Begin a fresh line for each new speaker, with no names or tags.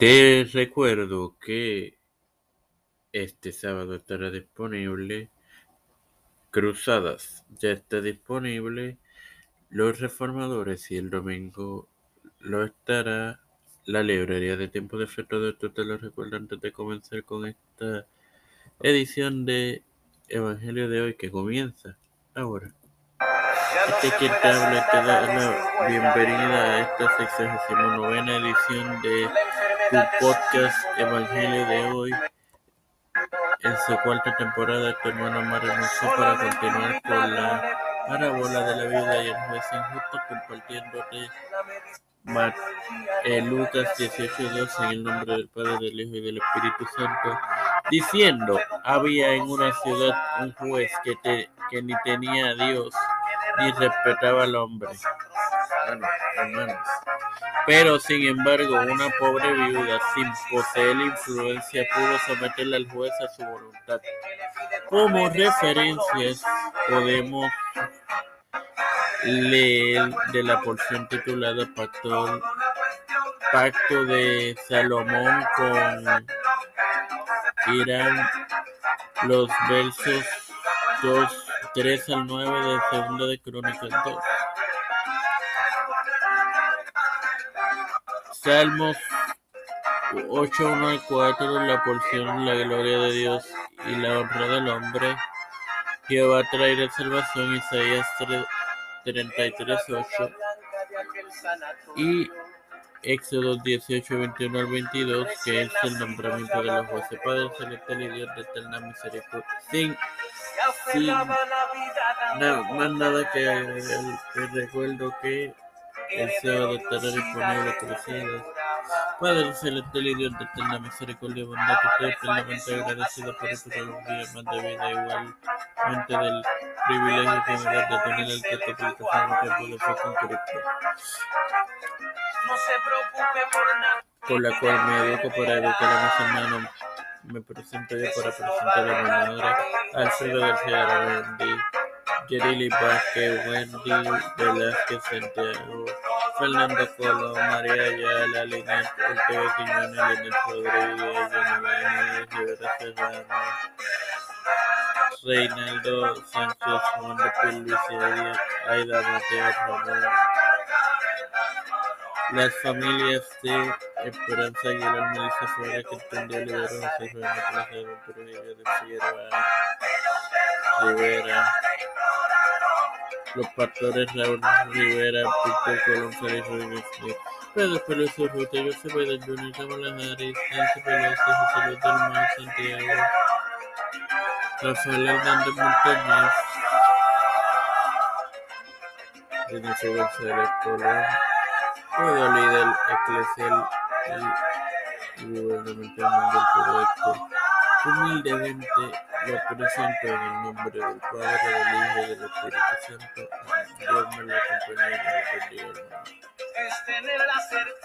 Te recuerdo que este sábado estará disponible Cruzadas, ya está disponible Los Reformadores y el domingo lo estará la librería de tiempo de fe. Todo esto te lo recuerdo antes de comenzar con esta edición de Evangelio de hoy que comienza ahora. Este quien te habla te da la bienvenida a esta 69 edición de tu podcast Evangelio de hoy. En su cuarta temporada, tu hermano Mar renunció para continuar con la parábola de la vida y el juez injusto, compartiéndote eh, Lucas 18:2 en el nombre del Padre, del Hijo y del Espíritu Santo, diciendo: Había en una ciudad un juez que, te, que ni tenía a Dios ni respetaba al hombre. Bueno, hermanos. Pero, sin embargo, una pobre viuda, sin poseer influencia, pudo someterle al juez a su voluntad. Como referencias, podemos leer de la porción titulada Pacto, Pacto de Salomón con Irán, los versos 2, 3 al 9 de Segundo de Crónicas 2. Salmos 8, 1 al 4, la porción, la gloria de Dios y la honra del hombre. Jehová traerá salvación, Isaías 33, 8. Y Éxodo 18, 21 al 22, que es el nombramiento de los jueces. Padre celestial y Dios de eterna misericordia. Sin, sin más nada que el, el recuerdo que el sábado estará disponible Cruzadas. Padre celestial y Dios de eterna misericordia y bondad, estoy eternamente agradecido por otro día más de vida, igualmente del privilegio que me da de tener el texto publicación en tiempo de fe con Cristo. Por la cual me educo para educar a mis hermanos. Me presento yo para presentar a mi madre, Alfredo García Arabendi, Yerili Vázquez, Wendy Velázquez Santiago. Fernando Colo, María Ayala, Linet Ortega Quiñones, Linet Rodríguez, Genoveva, Rivera Serrano, Reinaldo Sánchez, Juan de Luis Aida Mateo Ramón. Las familias de Esperanza Aguilar, Melissa Suárez, Cristian de Olivero, José Fernando Plaza de Trujillo de Figueroa, Rivera. Los pastores Raúl Rivera, Víctor Colón, Félix Rodríguez Smith, Pedro Peluso, Ruta, José Pedro Jr., Kamala Harris, Nancy Pelosi, José Luis del Mar, Santiago, Rafael Hernández Montañez, Ignacio González Colón, todo líder eclesial y gubernamental del proyecto. Humildemente lo presento en el nombre del Padre, del Hijo y del Espíritu Santo. Dios me lo acompañe y me bendiga, hermano.